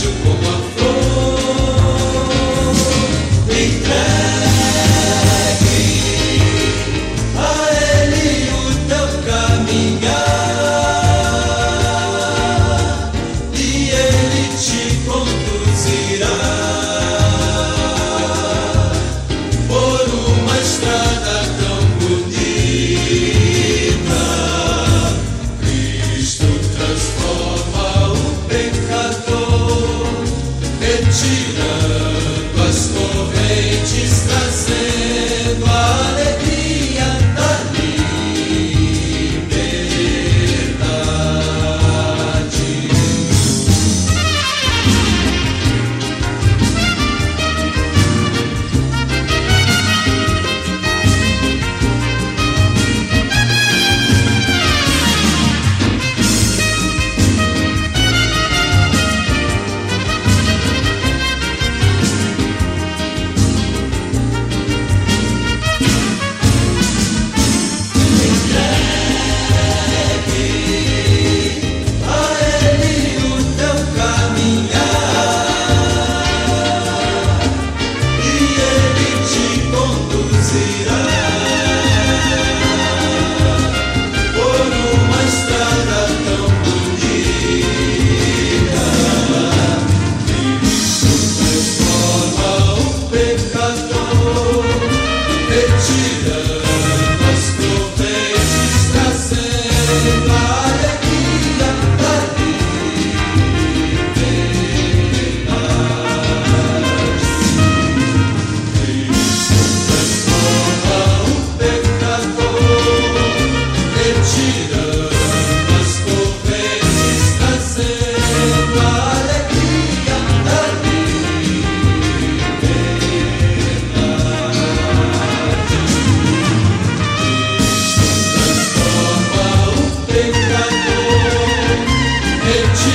vejo como a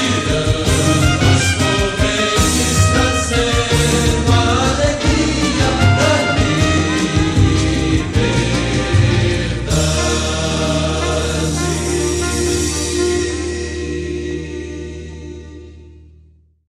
you love.